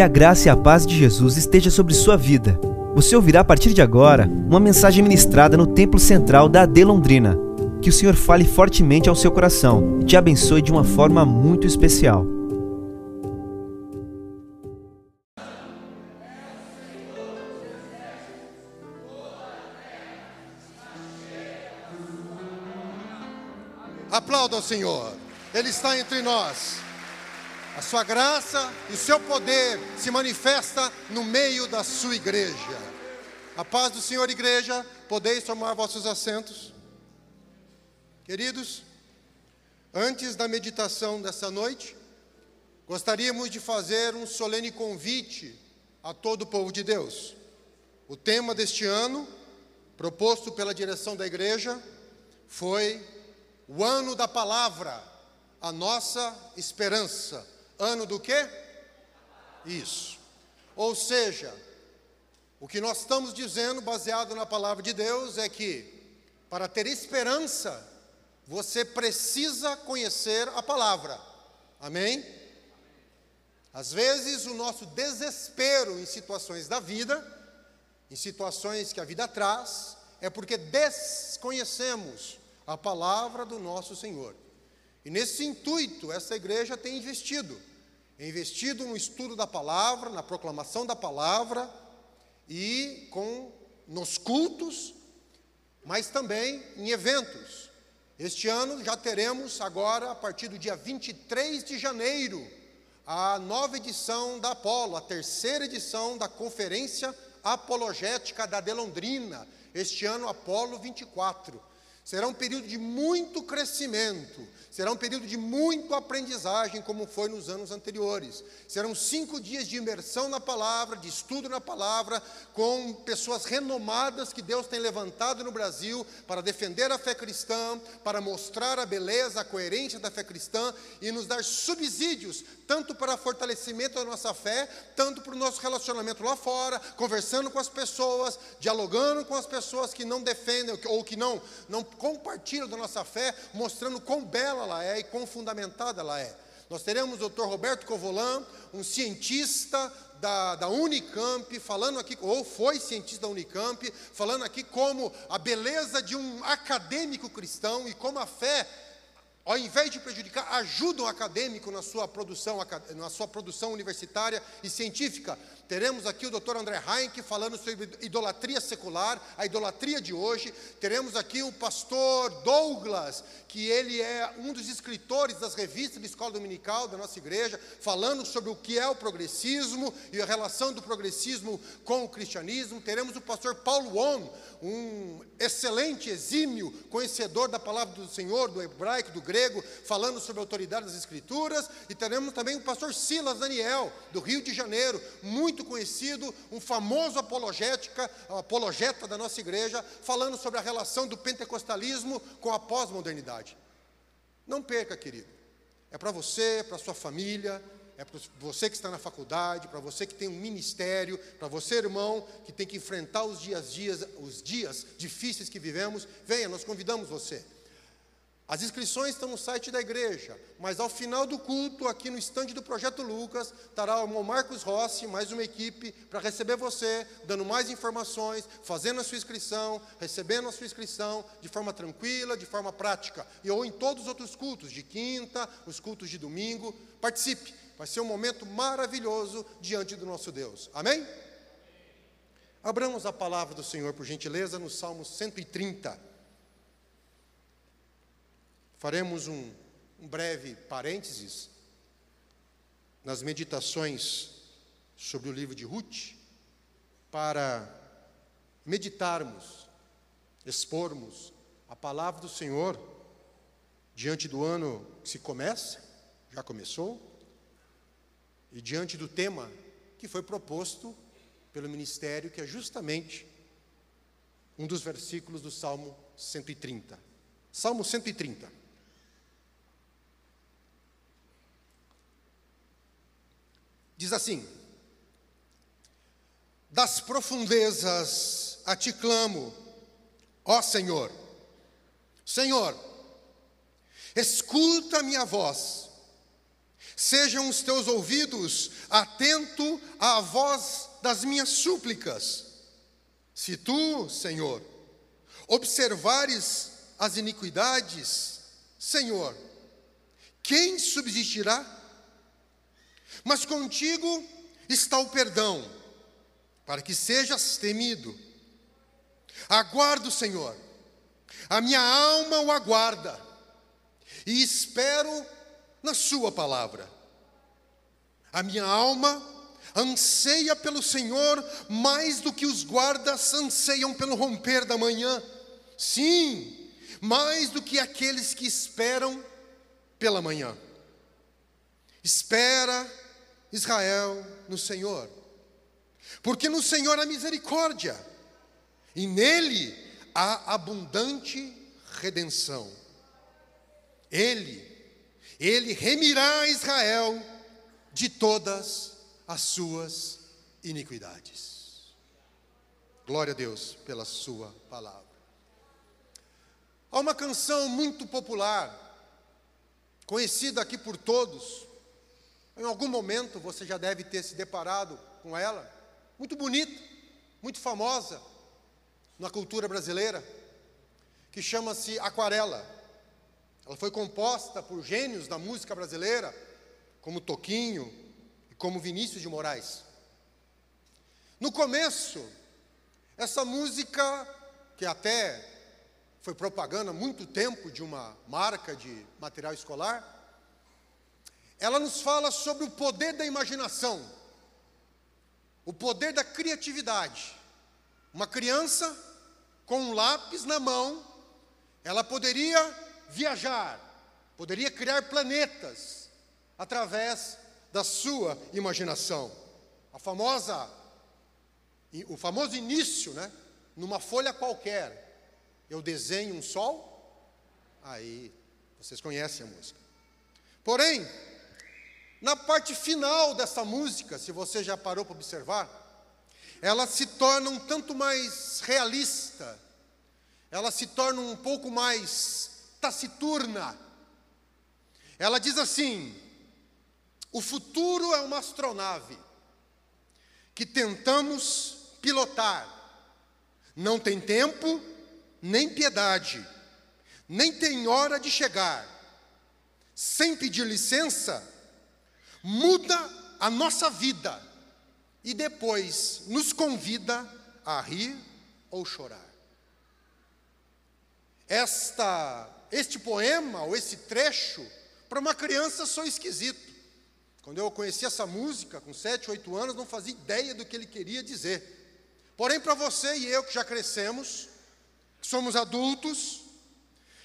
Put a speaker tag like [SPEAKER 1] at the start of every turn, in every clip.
[SPEAKER 1] Que a graça e a paz de Jesus esteja sobre sua vida. Você ouvirá a partir de agora uma mensagem ministrada no Templo Central da AD Londrina. Que o Senhor fale fortemente ao seu coração e te abençoe de uma forma muito especial.
[SPEAKER 2] Aplauda o Senhor, Ele está entre nós. A sua graça e o seu poder se manifesta no meio da sua igreja. A paz do Senhor, igreja, podeis tomar vossos assentos. Queridos, antes da meditação dessa noite, gostaríamos de fazer um solene convite a todo o povo de Deus. O tema deste ano, proposto pela direção da igreja, foi o ano da palavra, a nossa esperança. Ano do quê? Isso. Ou seja, o que nós estamos dizendo, baseado na palavra de Deus, é que para ter esperança, você precisa conhecer a palavra. Amém? Às vezes, o nosso desespero em situações da vida, em situações que a vida traz, é porque desconhecemos a palavra do nosso Senhor. E nesse intuito, essa igreja tem investido, investido no estudo da palavra, na proclamação da palavra e com nos cultos, mas também em eventos. Este ano já teremos agora, a partir do dia 23 de janeiro, a nova edição da Apolo, a terceira edição da Conferência Apologética da Delondrina, este ano Apolo 24. Será um período de muito crescimento, será um período de muito aprendizagem, como foi nos anos anteriores. Serão cinco dias de imersão na palavra, de estudo na palavra, com pessoas renomadas que Deus tem levantado no Brasil para defender a fé cristã, para mostrar a beleza, a coerência da fé cristã e nos dar subsídios, tanto para fortalecimento da nossa fé, tanto para o nosso relacionamento lá fora, conversando com as pessoas, dialogando com as pessoas que não defendem ou que não, não compartilham da nossa fé, mostrando quão bela ela é e quão fundamentada ela é. Nós teremos o Dr. Roberto Covolan, um cientista da, da, Unicamp, falando aqui, ou foi cientista da Unicamp, falando aqui como a beleza de um acadêmico cristão e como a fé ao invés de prejudicar, ajuda o acadêmico na sua produção, na sua produção universitária e científica. Teremos aqui o Dr. André Heinck falando sobre idolatria secular, a idolatria de hoje. Teremos aqui o pastor Douglas, que ele é um dos escritores das revistas de escola dominical da nossa igreja, falando sobre o que é o progressismo e a relação do progressismo com o cristianismo. Teremos o pastor Paulo Wong, um excelente, exímio conhecedor da palavra do Senhor, do hebraico, do grego, falando sobre a autoridade das Escrituras, e teremos também o pastor Silas Daniel, do Rio de Janeiro, muito conhecido, um famoso apologética, apologeta da nossa igreja, falando sobre a relação do pentecostalismo com a pós-modernidade. Não perca, querido. É para você, para sua família, é para você que está na faculdade, para você que tem um ministério, para você, irmão, que tem que enfrentar os dias, dias, os dias difíceis que vivemos, venha, nós convidamos você. As inscrições estão no site da igreja, mas ao final do culto, aqui no estande do Projeto Lucas, estará o irmão Marcos Rossi, mais uma equipe, para receber você, dando mais informações, fazendo a sua inscrição, recebendo a sua inscrição de forma tranquila, de forma prática. E ou em todos os outros cultos, de quinta, os cultos de domingo, participe. Vai ser um momento maravilhoso diante do nosso Deus. Amém? Abramos a palavra do Senhor, por gentileza, no Salmo 130. Faremos um, um breve parênteses nas meditações sobre o livro de Ruth, para meditarmos, expormos a palavra do Senhor diante do ano que se começa, já começou, e diante do tema que foi proposto pelo ministério, que é justamente um dos versículos do Salmo 130. Salmo 130. Diz assim: Das profundezas a ti clamo, ó Senhor. Senhor, escuta minha voz Sejam os teus ouvidos atento à voz das minhas súplicas. Se tu, Senhor, observares as iniquidades, Senhor, quem subsistirá? Mas contigo está o perdão, para que sejas temido. Aguardo, Senhor, a minha alma o aguarda, e espero na Sua palavra. A minha alma anseia pelo Senhor mais do que os guardas anseiam pelo romper da manhã. Sim, mais do que aqueles que esperam pela manhã. Espera, Israel, no Senhor, porque no Senhor há misericórdia, e nele há abundante redenção. Ele, ele remirá Israel de todas as suas iniquidades. Glória a Deus pela Sua palavra. Há uma canção muito popular, conhecida aqui por todos, em algum momento você já deve ter se deparado com ela, muito bonita, muito famosa na cultura brasileira, que chama-se Aquarela. Ela foi composta por gênios da música brasileira, como Toquinho, como Vinícius de Moraes. No começo, essa música, que até foi propaganda há muito tempo de uma marca de material escolar, ela nos fala sobre o poder da imaginação, o poder da criatividade. Uma criança com um lápis na mão, ela poderia viajar, poderia criar planetas através da sua imaginação. A famosa, o famoso início, né? Numa folha qualquer, eu desenho um sol, aí vocês conhecem a música. Porém, na parte final dessa música, se você já parou para observar, ela se torna um tanto mais realista, ela se torna um pouco mais taciturna. Ela diz assim: o futuro é uma astronave que tentamos pilotar. Não tem tempo, nem piedade, nem tem hora de chegar. Sem pedir licença, muda a nossa vida e depois nos convida a rir ou chorar. Esta, este poema ou esse trecho, para uma criança sou esquisito. Quando eu conheci essa música, com 7, 8 anos, não fazia ideia do que ele queria dizer. Porém, para você e eu que já crescemos, que somos adultos,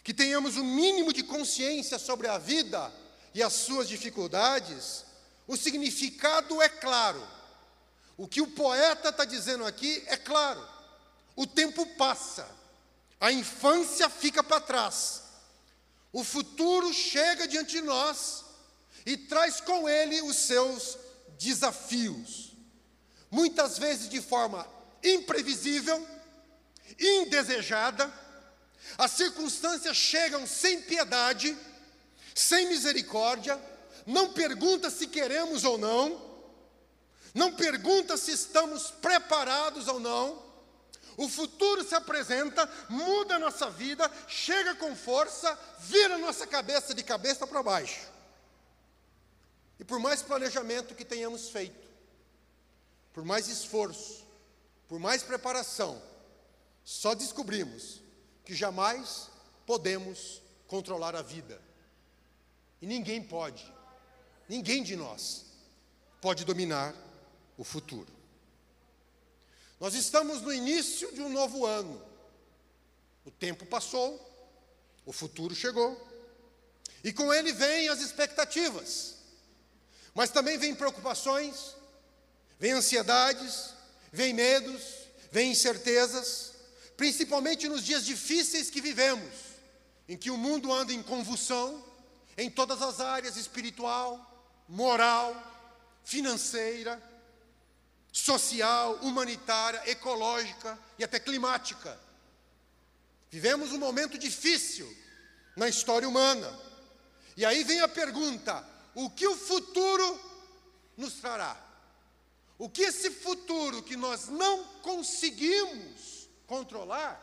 [SPEAKER 2] que tenhamos o um mínimo de consciência sobre a vida e as suas dificuldades, o significado é claro. O que o poeta está dizendo aqui é claro. O tempo passa, a infância fica para trás, o futuro chega diante de nós e traz com ele os seus desafios, muitas vezes de forma imprevisível, indesejada, as circunstâncias chegam sem piedade, sem misericórdia, não pergunta se queremos ou não, não pergunta se estamos preparados ou não, o futuro se apresenta, muda a nossa vida, chega com força, vira nossa cabeça de cabeça para baixo. E por mais planejamento que tenhamos feito, por mais esforço, por mais preparação, só descobrimos que jamais podemos controlar a vida. E ninguém pode, ninguém de nós pode dominar o futuro. Nós estamos no início de um novo ano. O tempo passou, o futuro chegou, e com ele vêm as expectativas. Mas também vem preocupações, vem ansiedades, vem medos, vem incertezas, principalmente nos dias difíceis que vivemos, em que o mundo anda em convulsão, em todas as áreas espiritual, moral, financeira, social, humanitária, ecológica e até climática. Vivemos um momento difícil na história humana. E aí vem a pergunta: o que o futuro nos trará. O que esse futuro que nós não conseguimos controlar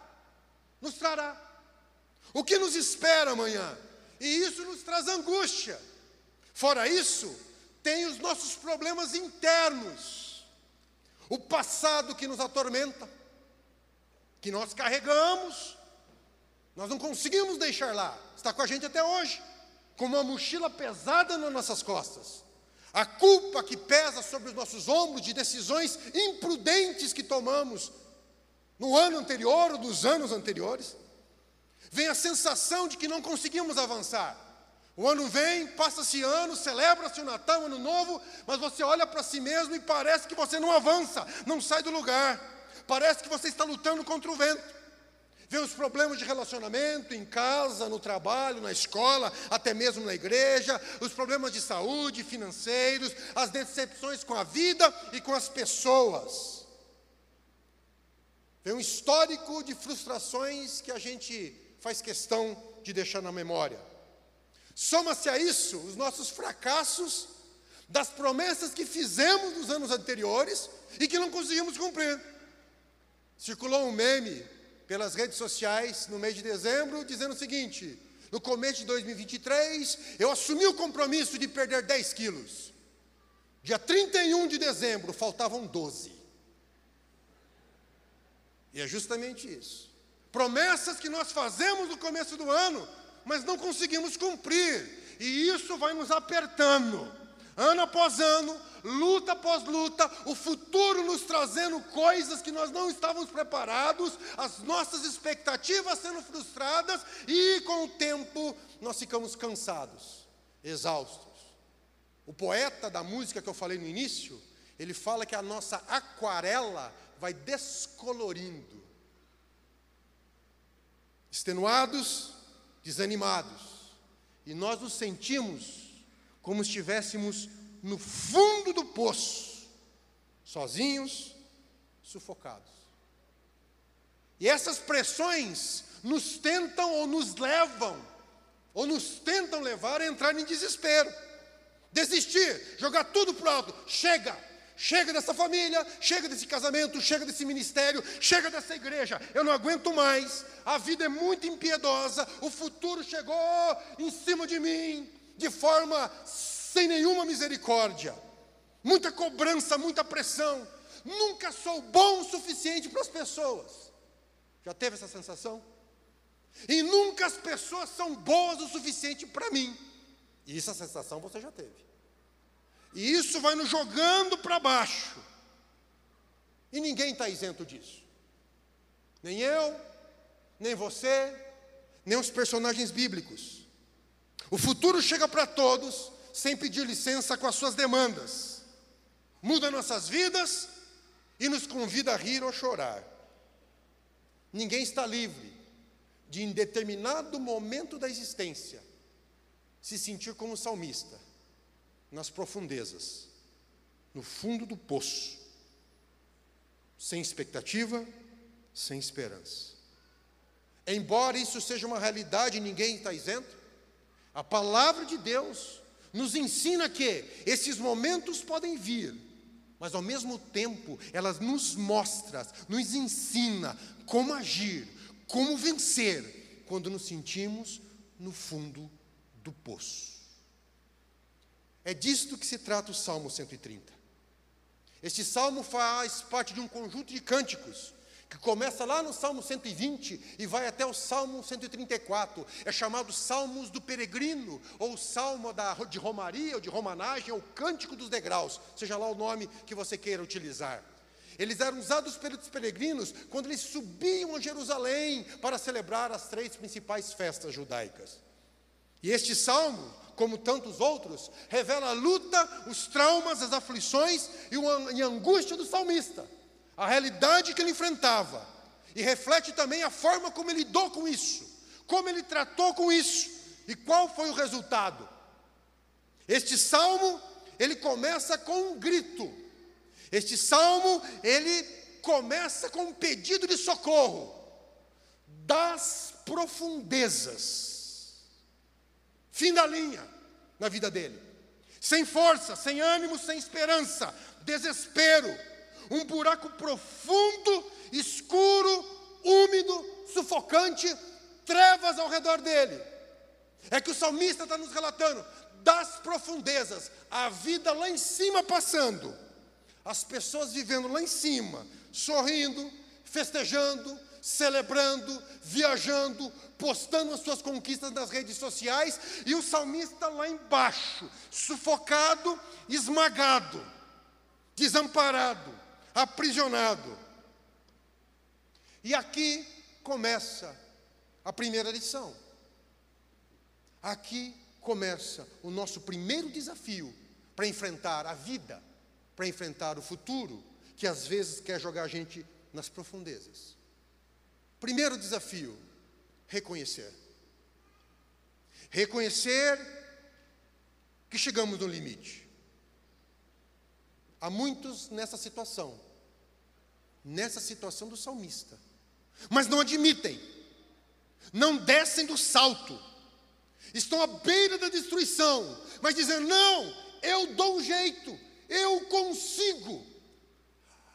[SPEAKER 2] nos trará. O que nos espera amanhã. E isso nos traz angústia. Fora isso, tem os nossos problemas internos. O passado que nos atormenta, que nós carregamos, nós não conseguimos deixar lá, está com a gente até hoje, com uma mochila pesada nas nossas costas. A culpa que pesa sobre os nossos ombros de decisões imprudentes que tomamos no ano anterior ou dos anos anteriores. Vem a sensação de que não conseguimos avançar. O ano vem, passa-se ano, celebra-se o Natal, o Ano Novo, mas você olha para si mesmo e parece que você não avança, não sai do lugar. Parece que você está lutando contra o vento vê os problemas de relacionamento em casa, no trabalho, na escola, até mesmo na igreja, os problemas de saúde, financeiros, as decepções com a vida e com as pessoas. Vê um histórico de frustrações que a gente faz questão de deixar na memória. Soma-se a isso os nossos fracassos das promessas que fizemos nos anos anteriores e que não conseguimos cumprir. Circulou um meme pelas redes sociais no mês de dezembro, dizendo o seguinte: no começo de 2023, eu assumi o compromisso de perder 10 quilos. Dia 31 de dezembro, faltavam 12. E é justamente isso. Promessas que nós fazemos no começo do ano, mas não conseguimos cumprir. E isso vai nos apertando ano após ano, luta após luta, o futuro nos trazendo coisas que nós não estávamos preparados, as nossas expectativas sendo frustradas, e com o tempo nós ficamos cansados, exaustos. O poeta da música que eu falei no início, ele fala que a nossa aquarela vai descolorindo. Extenuados, desanimados. E nós nos sentimos como estivéssemos no fundo do poço, sozinhos, sufocados. E essas pressões nos tentam ou nos levam, ou nos tentam levar a entrar em desespero, desistir, jogar tudo para o alto, chega, chega dessa família, chega desse casamento, chega desse ministério, chega dessa igreja, eu não aguento mais, a vida é muito impiedosa, o futuro chegou em cima de mim, de forma sem nenhuma misericórdia, muita cobrança, muita pressão. Nunca sou bom o suficiente para as pessoas. Já teve essa sensação? E nunca as pessoas são boas o suficiente para mim. E essa sensação você já teve. E isso vai nos jogando para baixo. E ninguém está isento disso. Nem eu, nem você, nem os personagens bíblicos. O futuro chega para todos sem pedir licença com as suas demandas. Muda nossas vidas e nos convida a rir ou chorar. Ninguém está livre de, em determinado momento da existência, se sentir como salmista, nas profundezas, no fundo do poço, sem expectativa, sem esperança. Embora isso seja uma realidade, ninguém está isento, a palavra de Deus nos ensina que esses momentos podem vir, mas ao mesmo tempo ela nos mostra, nos ensina como agir, como vencer quando nos sentimos no fundo do poço. É disto que se trata o Salmo 130. Este salmo faz parte de um conjunto de cânticos que começa lá no Salmo 120 e vai até o Salmo 134. É chamado Salmos do Peregrino, ou Salmo da, de Romaria, ou de Romanagem, ou Cântico dos Degraus, seja lá o nome que você queira utilizar. Eles eram usados pelos peregrinos quando eles subiam a Jerusalém para celebrar as três principais festas judaicas. E este salmo, como tantos outros, revela a luta, os traumas, as aflições e a angústia do salmista a realidade que ele enfrentava, e reflete também a forma como ele lidou com isso, como ele tratou com isso, e qual foi o resultado. Este salmo, ele começa com um grito. Este salmo, ele começa com um pedido de socorro das profundezas. Fim da linha na vida dele. sem força, sem ânimo, sem esperança, desespero, um buraco profundo, escuro, úmido, sufocante, trevas ao redor dele. É que o salmista está nos relatando das profundezas, a vida lá em cima passando, as pessoas vivendo lá em cima, sorrindo, festejando, celebrando, viajando, postando as suas conquistas nas redes sociais, e o salmista lá embaixo, sufocado, esmagado, desamparado, aprisionado. E aqui começa a primeira lição. Aqui começa o nosso primeiro desafio para enfrentar a vida, para enfrentar o futuro, que às vezes quer jogar a gente nas profundezas. Primeiro desafio: reconhecer. Reconhecer que chegamos no limite. Há muitos nessa situação, nessa situação do salmista, mas não admitem, não descem do salto, estão à beira da destruição, mas dizem: não, eu dou um jeito, eu consigo.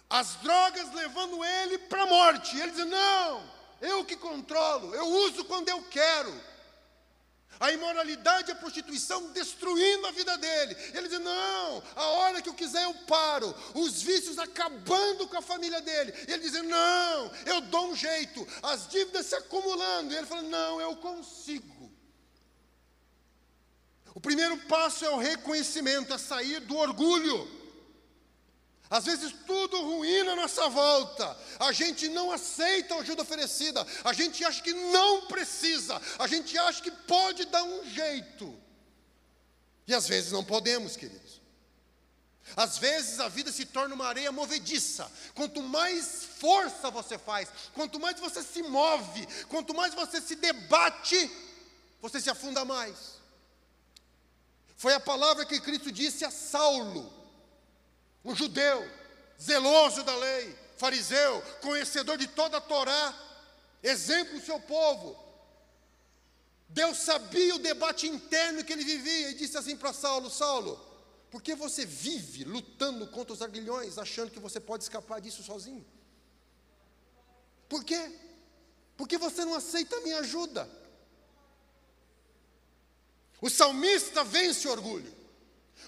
[SPEAKER 2] As drogas levando ele para a morte, ele diz: não, eu que controlo, eu uso quando eu quero. A imoralidade e a prostituição destruindo a vida dele. Ele diz: Não, a hora que eu quiser eu paro. Os vícios acabando com a família dele. Ele diz: Não, eu dou um jeito. As dívidas se acumulando. E ele fala: Não, eu consigo. O primeiro passo é o reconhecimento, é sair do orgulho. Às vezes tudo ruim na nossa volta, a gente não aceita a ajuda oferecida, a gente acha que não precisa, a gente acha que pode dar um jeito. E às vezes não podemos, queridos. Às vezes a vida se torna uma areia movediça. Quanto mais força você faz, quanto mais você se move, quanto mais você se debate, você se afunda mais. Foi a palavra que Cristo disse a Saulo um judeu, zeloso da lei, fariseu, conhecedor de toda a Torá, exemplo do seu povo. Deus sabia o debate interno que ele vivia e disse assim para Saulo: Saulo, por que você vive lutando contra os aguilhões, achando que você pode escapar disso sozinho? Por quê? Porque você não aceita a minha ajuda. O salmista vence o orgulho.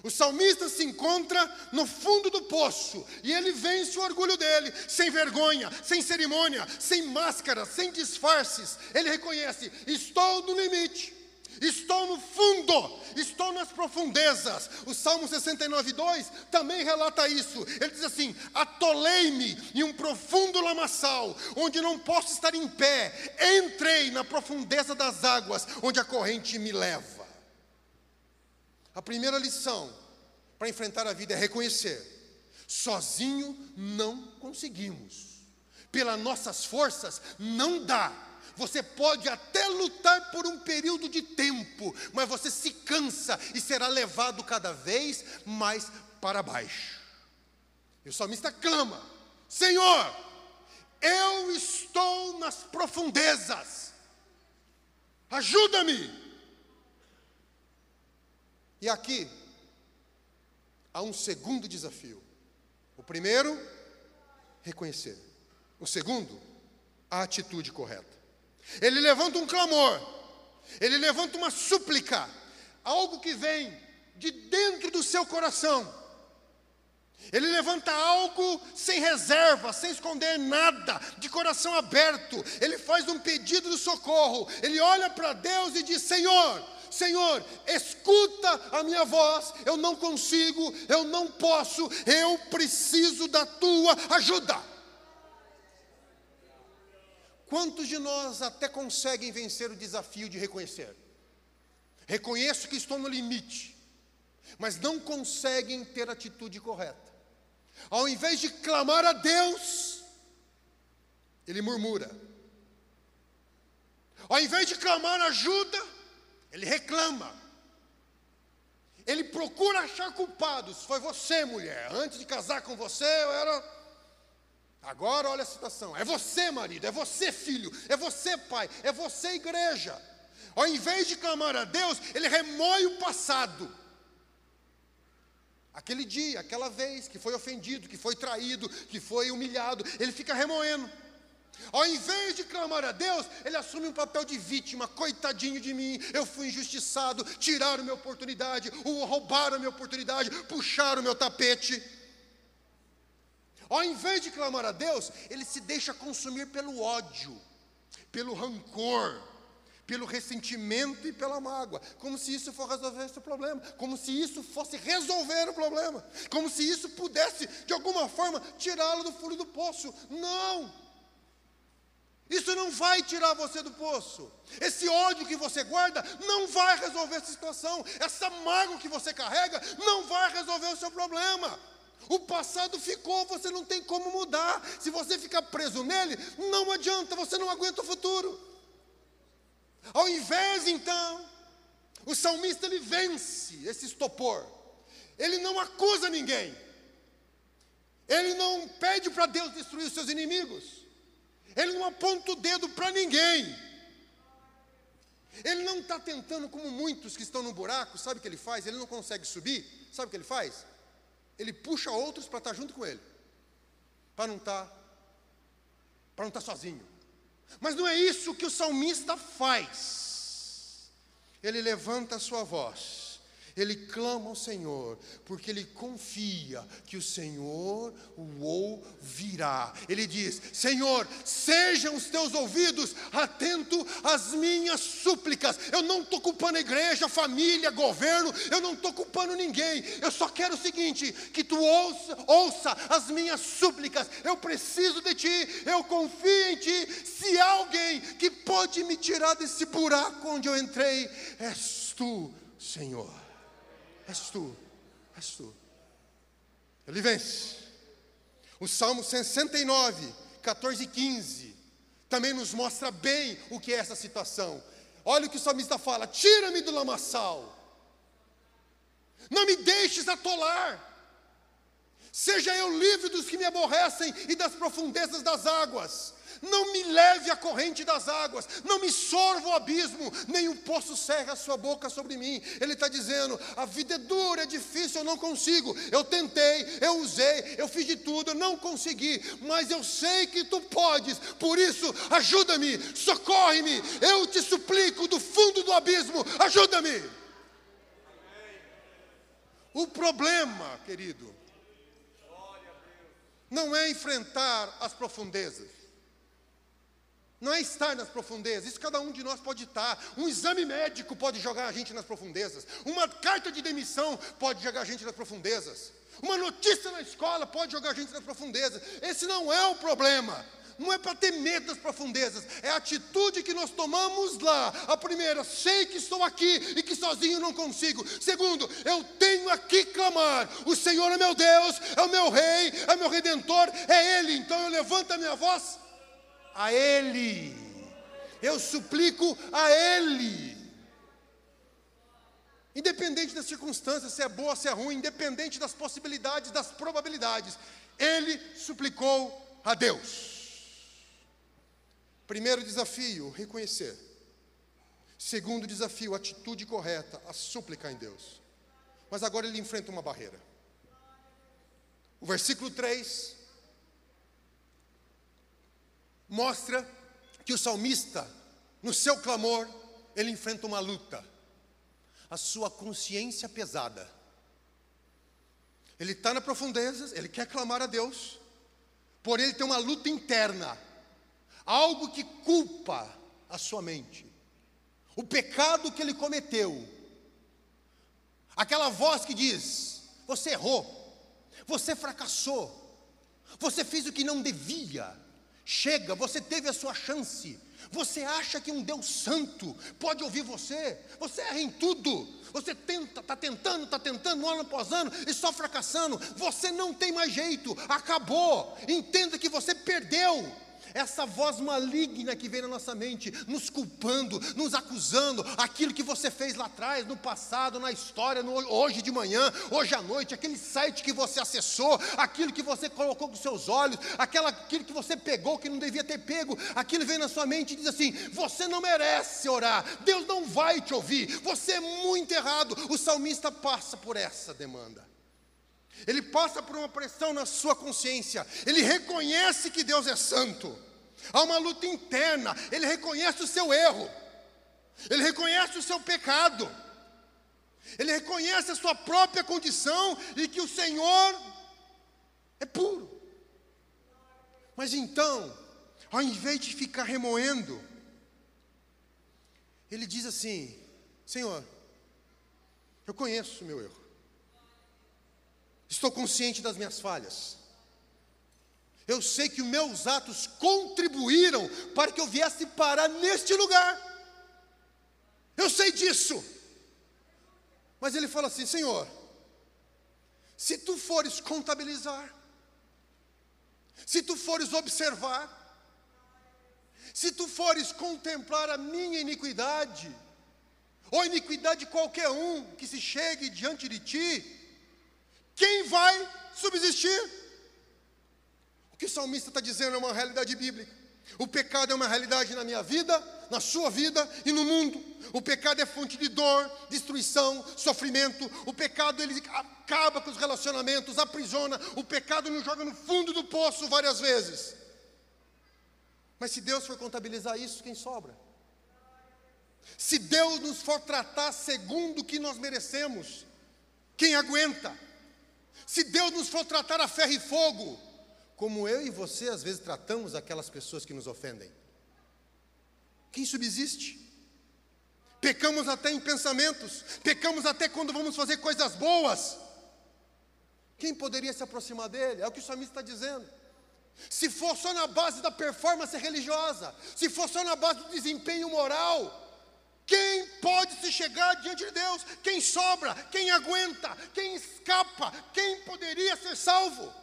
[SPEAKER 2] O salmista se encontra no fundo do poço e ele vence o orgulho dele, sem vergonha, sem cerimônia, sem máscara, sem disfarces. Ele reconhece: estou no limite, estou no fundo, estou nas profundezas. O Salmo 69, 2 também relata isso. Ele diz assim: Atolei-me em um profundo lamaçal, onde não posso estar em pé. Entrei na profundeza das águas, onde a corrente me leva. A primeira lição para enfrentar a vida é reconhecer: sozinho não conseguimos, pelas nossas forças não dá. Você pode até lutar por um período de tempo, mas você se cansa e será levado cada vez mais para baixo. E o salmista clama: Senhor, eu estou nas profundezas, ajuda-me. E aqui há um segundo desafio. O primeiro, reconhecer. O segundo, a atitude correta. Ele levanta um clamor, ele levanta uma súplica, algo que vem de dentro do seu coração. Ele levanta algo sem reserva, sem esconder nada, de coração aberto. Ele faz um pedido de socorro. Ele olha para Deus e diz: Senhor, Senhor, escuta a minha voz, eu não consigo, eu não posso, eu preciso da tua ajuda. Quantos de nós até conseguem vencer o desafio de reconhecer? Reconheço que estou no limite, mas não conseguem ter a atitude correta. Ao invés de clamar a Deus, ele murmura. Ao invés de clamar ajuda, ele reclama. Ele procura achar culpados. Foi você, mulher. Antes de casar com você, eu era. Agora olha a situação. É você, marido. É você, filho. É você, pai. É você, igreja. Ao invés de clamar a Deus, ele remoe o passado. aquele dia, aquela vez que foi ofendido, que foi traído, que foi humilhado, ele fica remoendo. Ao invés de clamar a Deus, ele assume um papel de vítima, coitadinho de mim, eu fui injustiçado, tiraram minha oportunidade, roubaram minha oportunidade, puxaram meu tapete. Ao invés de clamar a Deus, ele se deixa consumir pelo ódio, pelo rancor, pelo ressentimento e pela mágoa, como se isso fosse resolver esse problema, como se isso fosse resolver o problema, como se isso pudesse, de alguma forma, tirá-lo do fundo do poço. Não! Isso não vai tirar você do poço. Esse ódio que você guarda não vai resolver essa situação. Essa mágoa que você carrega não vai resolver o seu problema. O passado ficou, você não tem como mudar. Se você ficar preso nele, não adianta, você não aguenta o futuro. Ao invés, então, o salmista ele vence esse estopor. Ele não acusa ninguém. Ele não pede para Deus destruir os seus inimigos. Ele não aponta o dedo para ninguém. Ele não está tentando, como muitos que estão no buraco, sabe o que ele faz? Ele não consegue subir, sabe o que ele faz? Ele puxa outros para estar tá junto com ele, para não estar, tá, para não estar tá sozinho. Mas não é isso que o salmista faz. Ele levanta a sua voz ele clama ao Senhor, porque ele confia que o Senhor o ouvirá. Ele diz: Senhor, sejam os teus ouvidos atentos às minhas súplicas. Eu não estou culpando a igreja, família, governo, eu não estou culpando ninguém. Eu só quero o seguinte: que tu ouça, ouça as minhas súplicas. Eu preciso de ti, eu confio em ti. Se há alguém que pode me tirar desse buraco onde eu entrei, és tu, Senhor. És tu, és tu. Ele vence. O Salmo 69, 14 e 15, também nos mostra bem o que é essa situação. Olha o que o salmista fala: tira-me do lamaçal, não me deixes atolar, seja eu livre dos que me aborrecem e das profundezas das águas não me leve à corrente das águas, não me sorva o abismo, nem o poço cerra a sua boca sobre mim. Ele está dizendo: a vida é dura, é difícil, eu não consigo. Eu tentei, eu usei, eu fiz de tudo, eu não consegui, mas eu sei que tu podes, por isso, ajuda-me, socorre-me, eu te suplico do fundo do abismo, ajuda-me. O problema, querido, não é enfrentar as profundezas. Não é estar nas profundezas, isso cada um de nós pode estar. Um exame médico pode jogar a gente nas profundezas. Uma carta de demissão pode jogar a gente nas profundezas. Uma notícia na escola pode jogar a gente nas profundezas. Esse não é o problema. Não é para ter medo das profundezas, é a atitude que nós tomamos lá. A primeira, sei que estou aqui e que sozinho não consigo. Segundo, eu tenho aqui clamar. O Senhor é meu Deus, é o meu Rei, é meu Redentor, é Ele. Então eu levanto a minha voz a Ele. Eu suplico a Ele. Independente das circunstâncias, se é boa, se é ruim, independente das possibilidades, das probabilidades, ele suplicou a Deus. Primeiro desafio, reconhecer. Segundo desafio, atitude correta, a súplica em Deus. Mas agora ele enfrenta uma barreira. O versículo 3 mostra que o salmista, no seu clamor, ele enfrenta uma luta. A sua consciência pesada. Ele está na profundezas, ele quer clamar a Deus, porém ele tem uma luta interna, algo que culpa a sua mente, o pecado que ele cometeu, aquela voz que diz: Você errou, você fracassou, você fez o que não devia, Chega, você teve a sua chance. Você acha que um Deus santo pode ouvir você? Você erra em tudo. Você tenta, está tentando, está tentando, ano após ano, e só fracassando. Você não tem mais jeito. Acabou. Entenda que você perdeu essa voz maligna que vem na nossa mente, nos culpando, nos acusando, aquilo que você fez lá atrás, no passado, na história, no, hoje de manhã, hoje à noite, aquele site que você acessou, aquilo que você colocou com seus olhos, aquela, aquilo que você pegou que não devia ter pego, aquilo vem na sua mente e diz assim: você não merece orar, Deus não vai te ouvir, você é muito errado. O salmista passa por essa demanda. Ele passa por uma pressão na sua consciência, ele reconhece que Deus é santo, há uma luta interna, ele reconhece o seu erro, ele reconhece o seu pecado, ele reconhece a sua própria condição e que o Senhor é puro. Mas então, ao invés de ficar remoendo, ele diz assim: Senhor, eu conheço o meu erro, estou consciente das minhas falhas, eu sei que os meus atos contribuíram para que eu viesse parar neste lugar, eu sei disso, mas ele fala assim: Senhor, se tu fores contabilizar, se tu fores observar, se tu fores contemplar a minha iniquidade, ou a iniquidade de qualquer um que se chegue diante de ti, quem vai subsistir? O que o salmista está dizendo é uma realidade bíblica. O pecado é uma realidade na minha vida, na sua vida e no mundo. O pecado é fonte de dor, destruição, sofrimento. O pecado ele acaba com os relacionamentos, aprisiona. O pecado nos joga no fundo do poço várias vezes. Mas se Deus for contabilizar isso, quem sobra? Se Deus nos for tratar segundo o que nós merecemos, quem aguenta? Se Deus nos for tratar a ferro e fogo, como eu e você às vezes tratamos aquelas pessoas que nos ofendem. Quem subsiste? Pecamos até em pensamentos, pecamos até quando vamos fazer coisas boas. Quem poderia se aproximar dele? É o que o salmista está dizendo. Se for só na base da performance religiosa, se for só na base do desempenho moral, quem pode se chegar diante de Deus? Quem sobra? Quem aguenta? Quem escapa? Quem poderia ser salvo?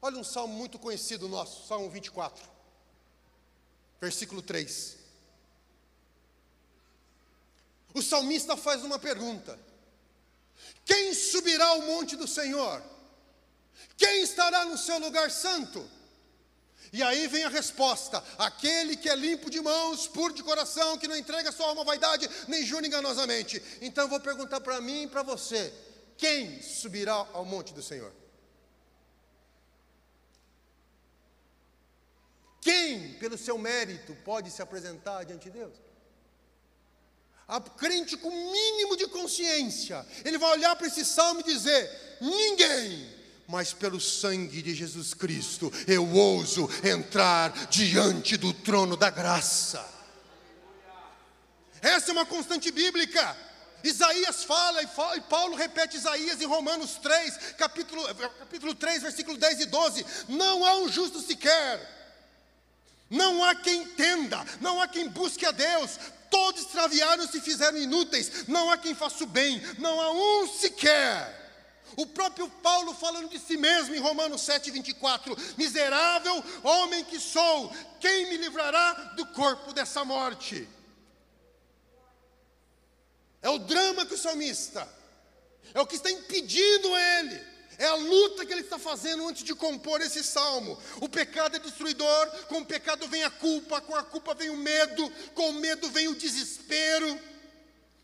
[SPEAKER 2] Olha um salmo muito conhecido nosso, Salmo 24, versículo 3. O salmista faz uma pergunta: Quem subirá ao monte do Senhor? Quem estará no seu lugar santo? E aí vem a resposta: aquele que é limpo de mãos, puro de coração, que não entrega sua alma à vaidade, nem jura enganosamente. Então eu vou perguntar para mim e para você: quem subirá ao monte do Senhor? Quem, pelo seu mérito, pode se apresentar diante de Deus? A crente com mínimo de consciência, ele vai olhar para esse salmo e dizer: ninguém, mas pelo sangue de Jesus Cristo, eu ouso entrar diante do trono da graça. Essa é uma constante bíblica. Isaías fala, e Paulo repete Isaías em Romanos 3, capítulo, capítulo 3, versículo 10 e 12: Não há um justo sequer não há quem entenda, não há quem busque a Deus. Todos extraviaram se fizeram inúteis. Não há quem faça o bem, não há um sequer. O próprio Paulo falando de si mesmo em Romanos 7, 24: Miserável homem que sou, quem me livrará do corpo dessa morte? É o drama que o salmista, é o que está impedindo ele é a luta que ele está fazendo antes de compor esse salmo. O pecado é destruidor, com o pecado vem a culpa, com a culpa vem o medo, com o medo vem o desespero.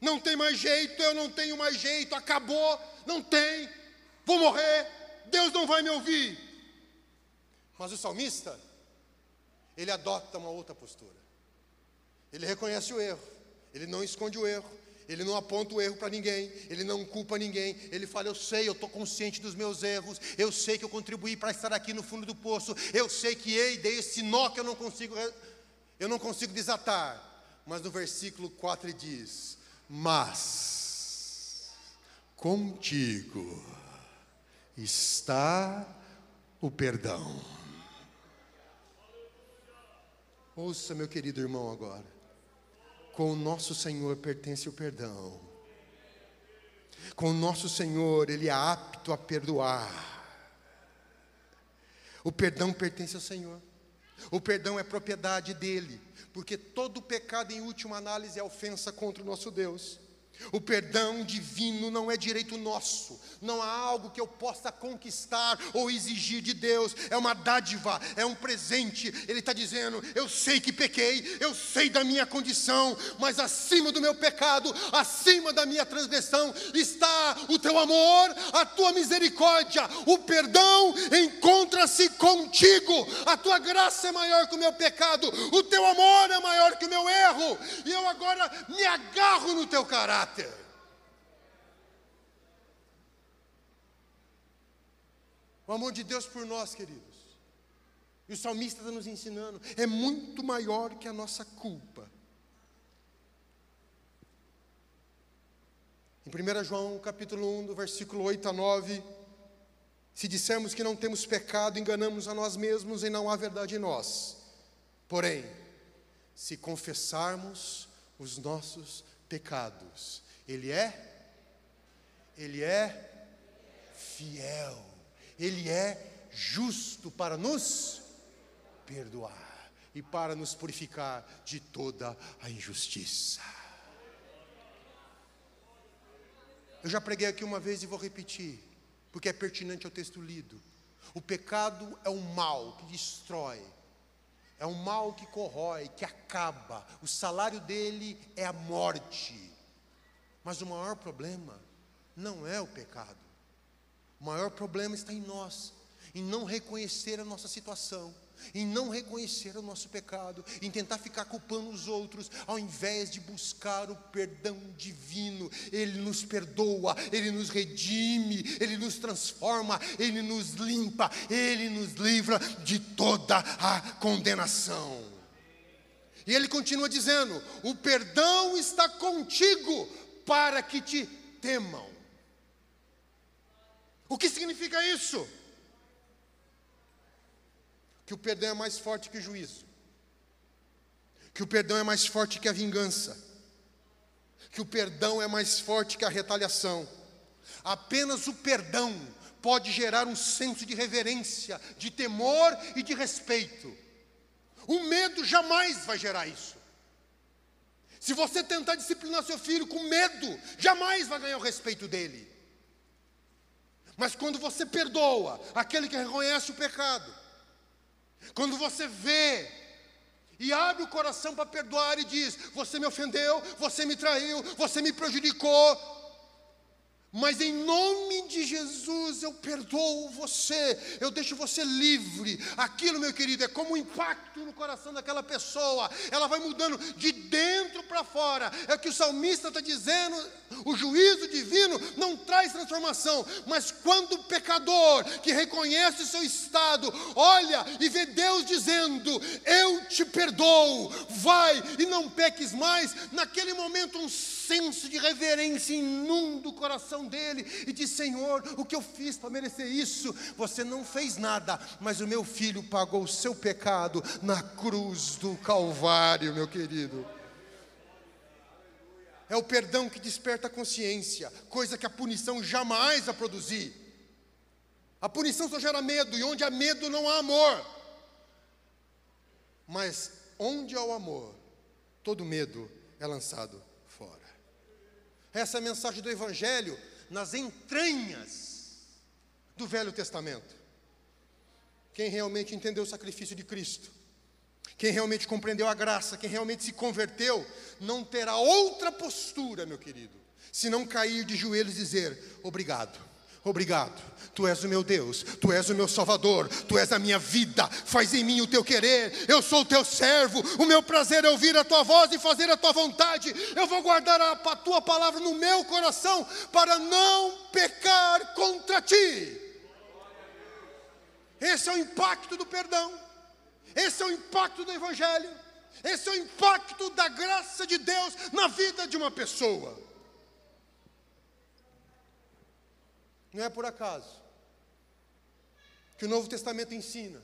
[SPEAKER 2] Não tem mais jeito, eu não tenho mais jeito, acabou, não tem, vou morrer, Deus não vai me ouvir. Mas o salmista, ele adota uma outra postura. Ele reconhece o erro, ele não esconde o erro, ele não aponta o erro para ninguém, ele não culpa ninguém, ele fala: Eu sei, eu estou consciente dos meus erros, eu sei que eu contribuí para estar aqui no fundo do poço, eu sei que ei, dei esse nó que eu não consigo, eu não consigo desatar. Mas no versículo 4 ele diz: Mas contigo está o perdão. Ouça, meu querido irmão, agora com o nosso Senhor pertence o perdão. Com o nosso Senhor, Ele é apto a perdoar. O perdão pertence ao Senhor. O perdão é propriedade dele, porque todo pecado, em última análise, é ofensa contra o nosso Deus. O perdão divino não é direito nosso, não há algo que eu possa conquistar ou exigir de Deus, é uma dádiva, é um presente. Ele está dizendo: Eu sei que pequei, eu sei da minha condição, mas acima do meu pecado, acima da minha transgressão, está o teu amor, a tua misericórdia, o perdão encontra-se contigo, a tua graça é maior que o meu pecado, o teu amor é maior que o meu erro, e eu agora me agarro no teu caráter. O amor de Deus por nós, queridos. E o salmista está nos ensinando, é muito maior que a nossa culpa. Em 1 João capítulo 1, do versículo 8 a 9, se dissermos que não temos pecado, enganamos a nós mesmos e não há verdade em nós. Porém, se confessarmos os nossos pecados, Ele é, Ele é fiel, Ele é justo para nos perdoar e para nos purificar de toda a injustiça. Eu já preguei aqui uma vez e vou repetir, porque é pertinente ao texto lido. O pecado é um mal que destrói, é um mal que corrói, que acaba. O salário dele é a morte. Mas o maior problema não é o pecado. O maior problema está em nós, em não reconhecer a nossa situação, em não reconhecer o nosso pecado, em tentar ficar culpando os outros, ao invés de buscar o perdão divino. Ele nos perdoa, ele nos redime, ele nos transforma, ele nos limpa, ele nos livra de toda a condenação. E ele continua dizendo: o perdão está contigo para que te temam. O que significa isso? Que o perdão é mais forte que o juízo, que o perdão é mais forte que a vingança, que o perdão é mais forte que a retaliação. Apenas o perdão pode gerar um senso de reverência, de temor e de respeito. O medo jamais vai gerar isso. Se você tentar disciplinar seu filho com medo, jamais vai ganhar o respeito dele. Mas quando você perdoa aquele que reconhece o pecado, quando você vê e abre o coração para perdoar e diz: Você me ofendeu, você me traiu, você me prejudicou, mas em nome de Jesus eu perdoo você, eu deixo você livre. Aquilo, meu querido, é como um impacto no coração daquela pessoa, ela vai mudando de dentro para fora. É o que o salmista está dizendo: o juízo divino não traz transformação, mas quando o pecador que reconhece o seu estado, olha e vê Deus dizendo: Eu te perdoo, vai e não peques mais, naquele momento um senso de reverência inunda o coração dele e diz: Senhor, o que eu fiz para merecer isso? Você não fez nada, mas o meu filho pagou o seu pecado na cruz do Calvário, meu querido. É o perdão que desperta a consciência, coisa que a punição jamais vai produzir. A punição só gera medo, e onde há medo não há amor. Mas onde há o amor, todo medo é lançado essa mensagem do Evangelho nas entranhas do Velho Testamento. Quem realmente entendeu o sacrifício de Cristo, quem realmente compreendeu a graça, quem realmente se converteu, não terá outra postura, meu querido, se não cair de joelhos e dizer: Obrigado, obrigado, Tu és o meu Deus, Tu és o meu Salvador, Tu és a minha vida, faz em mim o Teu querer, eu sou o Teu servo, o meu prazer é ouvir a Tua voz e fazer a Tua vontade, eu vou guardar a, a Tua palavra no meu coração para não pecar contra Ti. Esse é o impacto do perdão, esse é o impacto do Evangelho, esse é o impacto da graça de Deus na vida de uma pessoa. Não é por acaso que o Novo Testamento ensina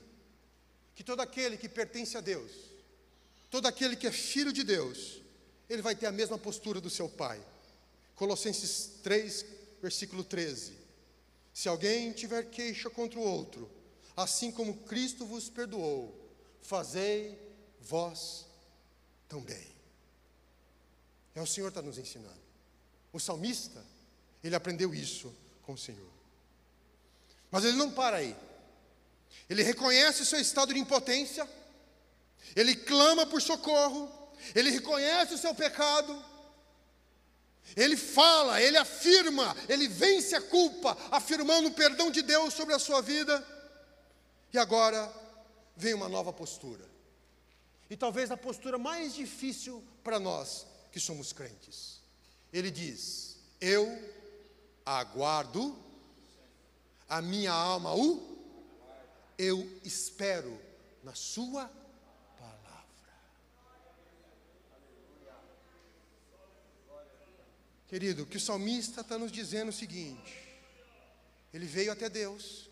[SPEAKER 2] que todo aquele que pertence a Deus, todo aquele que é filho de Deus, ele vai ter a mesma postura do seu pai. Colossenses 3, versículo 13. Se alguém tiver queixa contra o outro, assim como Cristo vos perdoou, fazei vós também. É o Senhor que está nos ensinando. O salmista, ele aprendeu isso com o Senhor. Mas ele não para aí. Ele reconhece o seu estado de impotência, ele clama por socorro, ele reconhece o seu pecado, ele fala, ele afirma, ele vence a culpa, afirmando o perdão de Deus sobre a sua vida. E agora vem uma nova postura. E talvez a postura mais difícil para nós que somos crentes. Ele diz: Eu aguardo, a minha alma o, eu espero na Sua palavra. Querido, que o salmista está nos dizendo é o seguinte: ele veio até Deus,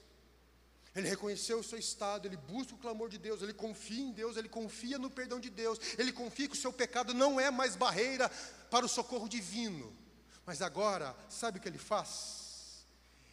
[SPEAKER 2] ele reconheceu o seu estado, ele busca o clamor de Deus, ele confia em Deus, ele confia no perdão de Deus, ele confia que o seu pecado não é mais barreira para o socorro divino. Mas agora, sabe o que ele faz?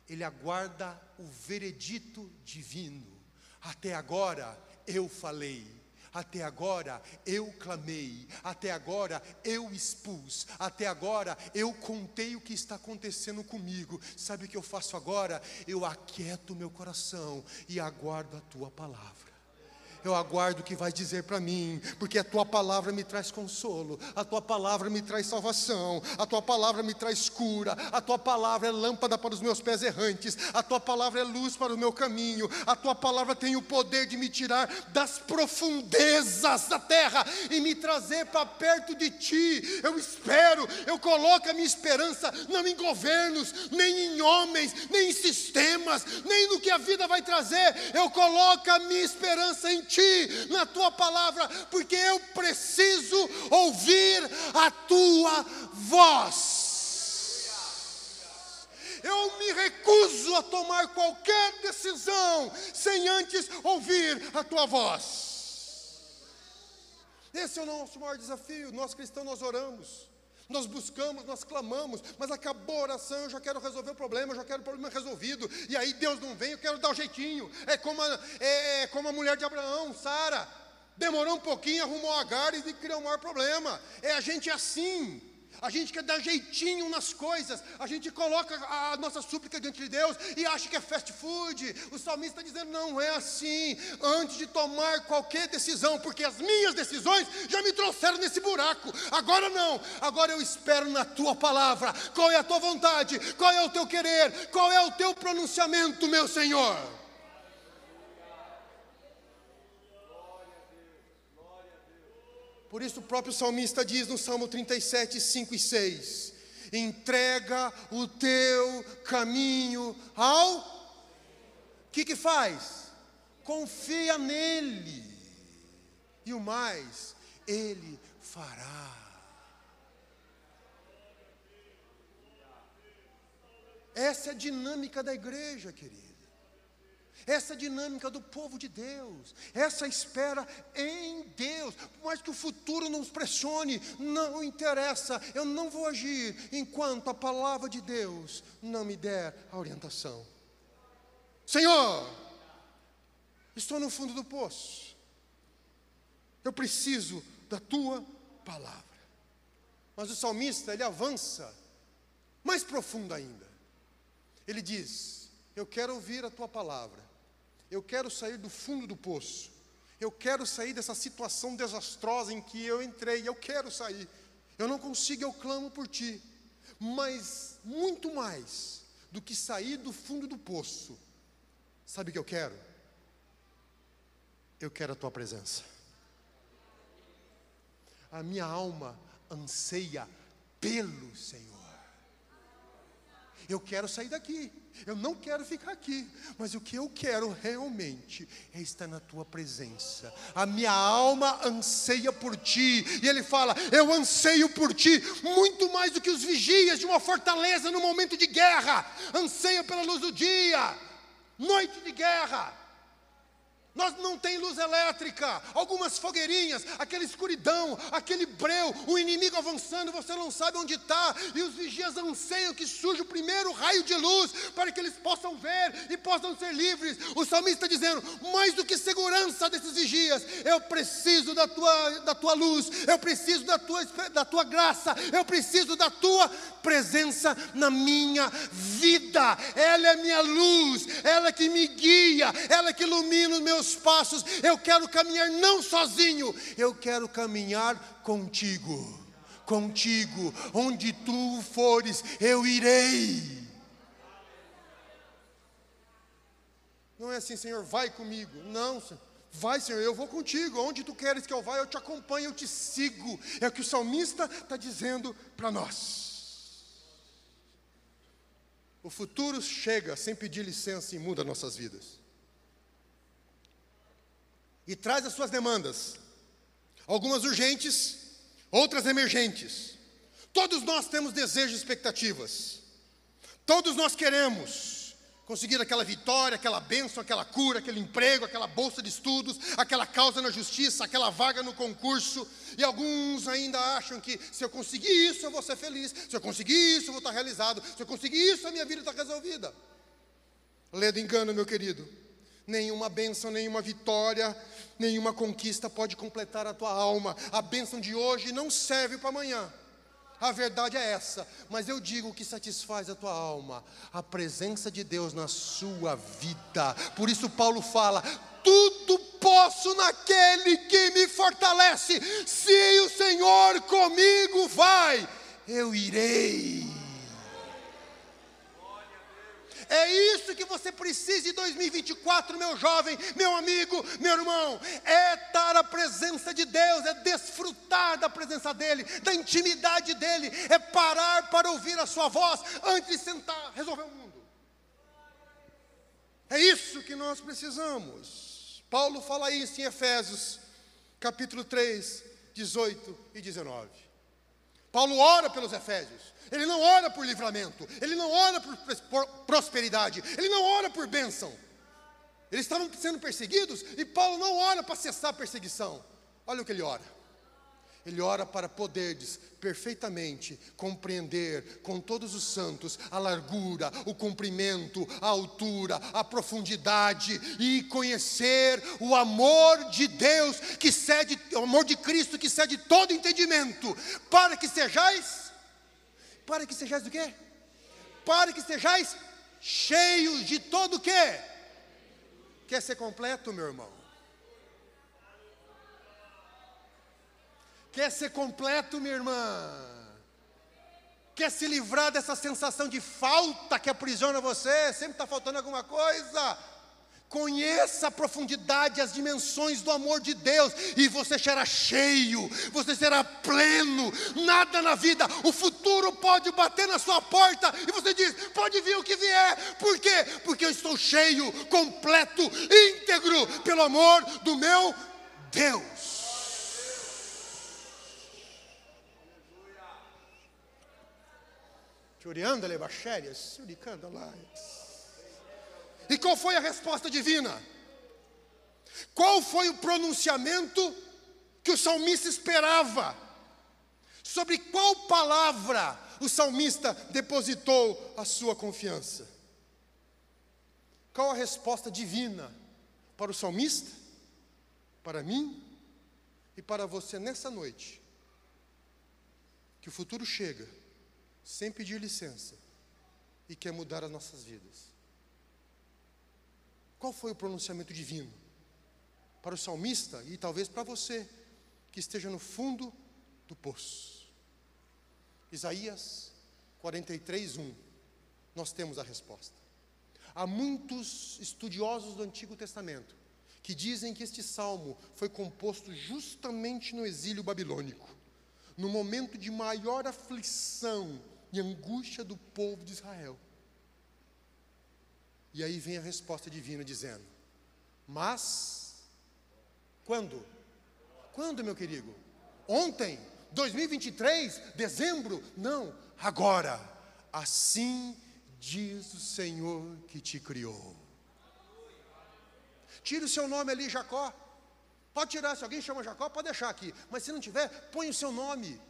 [SPEAKER 2] Ele aguarda o veredito divino. Até agora eu falei, até agora eu clamei, até agora eu expus, até agora eu contei o que está acontecendo comigo. Sabe o que eu faço agora? Eu aquieto meu coração e aguardo a tua palavra eu aguardo o que vai dizer para mim, porque a tua palavra me traz consolo, a tua palavra me traz salvação, a tua palavra me traz cura, a tua palavra é lâmpada para os meus pés errantes, a tua palavra é luz para o meu caminho, a tua palavra tem o poder de me tirar das profundezas da terra e me trazer para perto de ti. Eu espero, eu coloco a minha esperança não em governos, nem em homens, nem em sistemas, nem no que a vida vai trazer, eu coloco a minha esperança em ti, na tua palavra, porque eu preciso ouvir a tua voz. Eu me recuso a tomar qualquer decisão sem antes ouvir a tua voz. Esse é o nosso maior desafio. Nós cristãos, nós oramos. Nós buscamos, nós clamamos, mas acabou a oração, eu já quero resolver o problema, eu já quero o problema resolvido. E aí Deus não vem, eu quero dar o um jeitinho. É como a, é, é como a mulher de Abraão, Sara. Demorou um pouquinho, arrumou Agar e criou o maior problema. É a gente assim a gente quer dar jeitinho nas coisas, a gente coloca a nossa súplica diante de Deus e acha que é fast food. O salmista está dizendo: não é assim. Antes de tomar qualquer decisão, porque as minhas decisões já me trouxeram nesse buraco. Agora não, agora eu espero na tua palavra. Qual é a tua vontade? Qual é o teu querer? Qual é o teu pronunciamento, meu Senhor? Por isso o próprio salmista diz no Salmo 37, 5 e 6: entrega o teu caminho ao. O que, que faz? Confia nele, e o mais, ele fará. Essa é a dinâmica da igreja, querido essa dinâmica do povo de Deus, essa espera em Deus, por mais que o futuro nos pressione, não interessa, eu não vou agir enquanto a palavra de Deus não me der a orientação. Senhor, estou no fundo do poço, eu preciso da tua palavra. Mas o salmista, ele avança mais profundo ainda. Ele diz: Eu quero ouvir a tua palavra eu quero sair do fundo do poço. Eu quero sair dessa situação desastrosa em que eu entrei. Eu quero sair. Eu não consigo, eu clamo por ti. Mas muito mais do que sair do fundo do poço. Sabe o que eu quero? Eu quero a tua presença. A minha alma anseia pelo Senhor. Eu quero sair daqui. Eu não quero ficar aqui, mas o que eu quero realmente é estar na tua presença. A minha alma anseia por ti, e ele fala: Eu anseio por ti muito mais do que os vigias de uma fortaleza no momento de guerra. Anseio pela luz do dia, noite de guerra. Nós não tem luz elétrica, algumas fogueirinhas, aquela escuridão, aquele breu, o inimigo avançando, você não sabe onde está, e os vigias anseiam que surja o primeiro raio de luz para que eles possam ver e possam ser livres. O salmista dizendo: mais do que segurança desses vigias, eu preciso da tua, da tua luz, eu preciso da tua, da tua graça, eu preciso da tua presença na minha vida. Ela é minha luz, ela é que me guia, ela é que ilumina os meus meus passos, eu quero caminhar não sozinho, eu quero caminhar contigo. Contigo, onde tu fores, eu irei. Não é assim, Senhor, vai comigo. Não, Senhor. Vai, Senhor, eu vou contigo. Onde tu queres que eu vá, eu te acompanho, eu te sigo. É o que o salmista está dizendo para nós. O futuro chega sem pedir licença e muda nossas vidas e traz as suas demandas, algumas urgentes, outras emergentes. Todos nós temos desejos e expectativas, todos nós queremos conseguir aquela vitória, aquela bênção, aquela cura, aquele emprego, aquela bolsa de estudos, aquela causa na justiça, aquela vaga no concurso, e alguns ainda acham que se eu conseguir isso eu vou ser feliz, se eu conseguir isso eu vou estar realizado, se eu conseguir isso a minha vida está resolvida. Ledo engano, meu querido nenhuma bênção, nenhuma vitória, nenhuma conquista pode completar a tua alma. A bênção de hoje não serve para amanhã. A verdade é essa, mas eu digo que satisfaz a tua alma, a presença de Deus na sua vida. Por isso Paulo fala: tudo posso naquele que me fortalece. Se o Senhor comigo vai, eu irei. É isso que você precisa em 2024, meu jovem, meu amigo, meu irmão. É estar a presença de Deus, é desfrutar da presença dEle, da intimidade dEle, é parar para ouvir a Sua voz antes de sentar, resolver o mundo. É isso que nós precisamos. Paulo fala isso em Efésios, capítulo 3, 18 e 19. Paulo ora pelos Efésios. Ele não ora por livramento, ele não ora por prosperidade, ele não ora por bênção. Eles estavam sendo perseguidos e Paulo não ora para cessar a perseguição. Olha o que ele ora. Ele ora para poderes perfeitamente compreender com todos os santos a largura, o comprimento, a altura, a profundidade e conhecer o amor de Deus que cede, o amor de Cristo que cede todo entendimento, para que sejais para que sejais o quê? Para que sejais cheios de todo o quê? Quer ser completo, meu irmão? Quer ser completo, minha irmã? Quer se livrar dessa sensação de falta que aprisiona você? Sempre está faltando alguma coisa? Conheça a profundidade, as dimensões do amor de Deus, e você será cheio, você será pleno. Nada na vida, o futuro pode bater na sua porta e você diz: pode vir o que vier, por quê? Porque eu estou cheio, completo, íntegro, pelo amor do meu Deus. Choriando, lebachérias, suricando lá. E qual foi a resposta divina? Qual foi o pronunciamento que o salmista esperava? Sobre qual palavra o salmista depositou a sua confiança? Qual a resposta divina para o salmista, para mim e para você nessa noite? Que o futuro chega sem pedir licença e quer mudar as nossas vidas. Qual foi o pronunciamento divino? Para o salmista e talvez para você que esteja no fundo do poço. Isaías 43, 1. Nós temos a resposta. Há muitos estudiosos do Antigo Testamento que dizem que este salmo foi composto justamente no exílio babilônico, no momento de maior aflição e angústia do povo de Israel. E aí vem a resposta divina dizendo: Mas, quando? Quando, meu querido? Ontem? 2023? Dezembro? Não, agora. Assim diz o Senhor que te criou. Tire o seu nome ali, Jacó. Pode tirar, se alguém chama Jacó, pode deixar aqui. Mas se não tiver, põe o seu nome.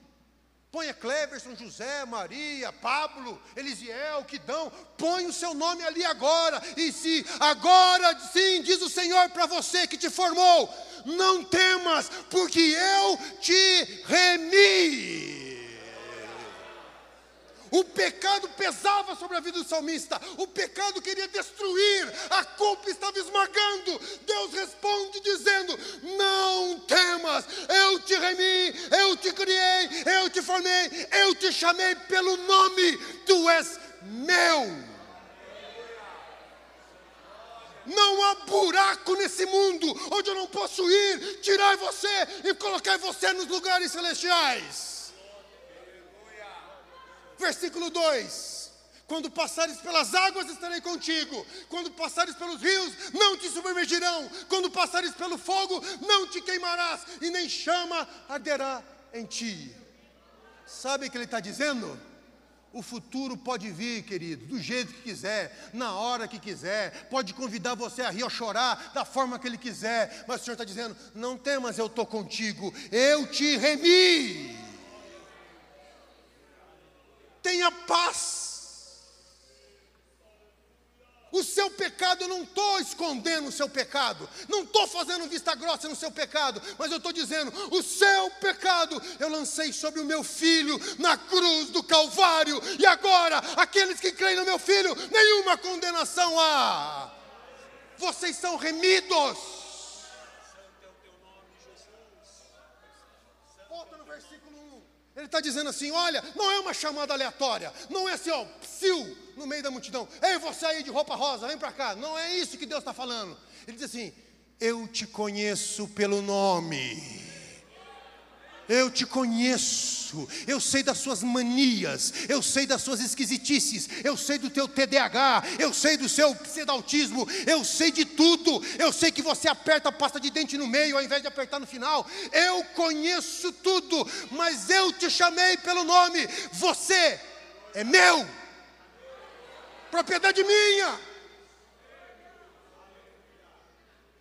[SPEAKER 2] Ponha Cleverson, José, Maria, Pablo, Elisiel, Quidão, põe o seu nome ali agora. E se agora sim, diz o Senhor para você que te formou, não temas, porque eu te remi. O pecado pesava sobre a vida do salmista, o pecado queria destruir, a culpa estava esmagando. Deus responde dizendo: Não temas, eu te remi, eu te criei, eu te formei, eu te chamei pelo nome, tu és meu. Não há buraco nesse mundo onde eu não posso ir, tirar você e colocar você nos lugares celestiais. Versículo 2: Quando passares pelas águas, estarei contigo. Quando passares pelos rios, não te submergirão. Quando passares pelo fogo, não te queimarás, e nem chama arderá em ti. Sabe o que ele está dizendo? O futuro pode vir, querido, do jeito que quiser, na hora que quiser, pode convidar você a rir ou chorar da forma que ele quiser, mas o Senhor está dizendo: não temas, eu estou contigo, eu te remi não estou escondendo o seu pecado, não estou fazendo vista grossa no seu pecado, mas eu estou dizendo: o seu pecado eu lancei sobre o meu filho na cruz do Calvário, e agora, aqueles que creem no meu filho, nenhuma condenação há. Vocês são remidos. Ele está dizendo assim: olha, não é uma chamada aleatória, não é assim, ó, psiu, no meio da multidão, ei, você aí de roupa rosa, vem para cá. Não é isso que Deus está falando. Ele diz assim: eu te conheço pelo nome. Eu te conheço, eu sei das suas manias, eu sei das suas esquisitices, eu sei do teu TDAH, eu sei do seu pseudautismo, eu sei de tudo, eu sei que você aperta a pasta de dente no meio ao invés de apertar no final. Eu conheço tudo, mas eu te chamei pelo nome, você é meu, propriedade minha.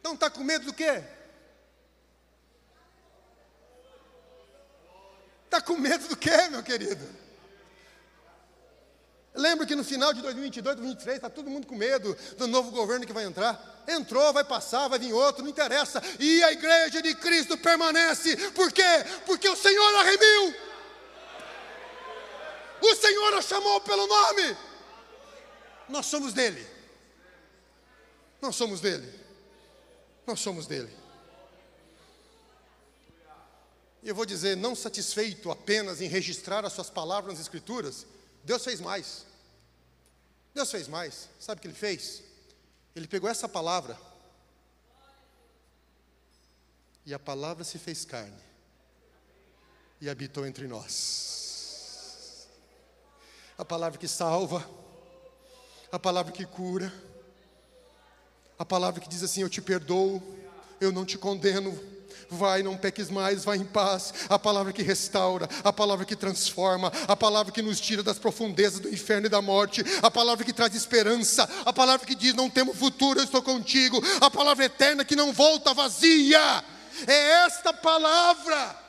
[SPEAKER 2] Não está com medo do quê? Está com medo do quê, meu querido? Lembra que no final de 2022, 2023, está todo mundo com medo do novo governo que vai entrar. Entrou, vai passar, vai vir outro, não interessa. E a igreja de Cristo permanece. Por quê? Porque o Senhor a remiu. O Senhor a chamou pelo nome. Nós somos dele. Nós somos dele. Nós somos dele. E eu vou dizer, não satisfeito apenas em registrar as suas palavras nas Escrituras, Deus fez mais. Deus fez mais. Sabe o que ele fez? Ele pegou essa palavra, e a palavra se fez carne, e habitou entre nós. A palavra que salva, a palavra que cura, a palavra que diz assim: Eu te perdoo, eu não te condeno, Vai, não peques mais, vai em paz. A palavra que restaura, a palavra que transforma, a palavra que nos tira das profundezas do inferno e da morte, a palavra que traz esperança, a palavra que diz: Não temos futuro, eu estou contigo, a palavra eterna que não volta vazia. É esta palavra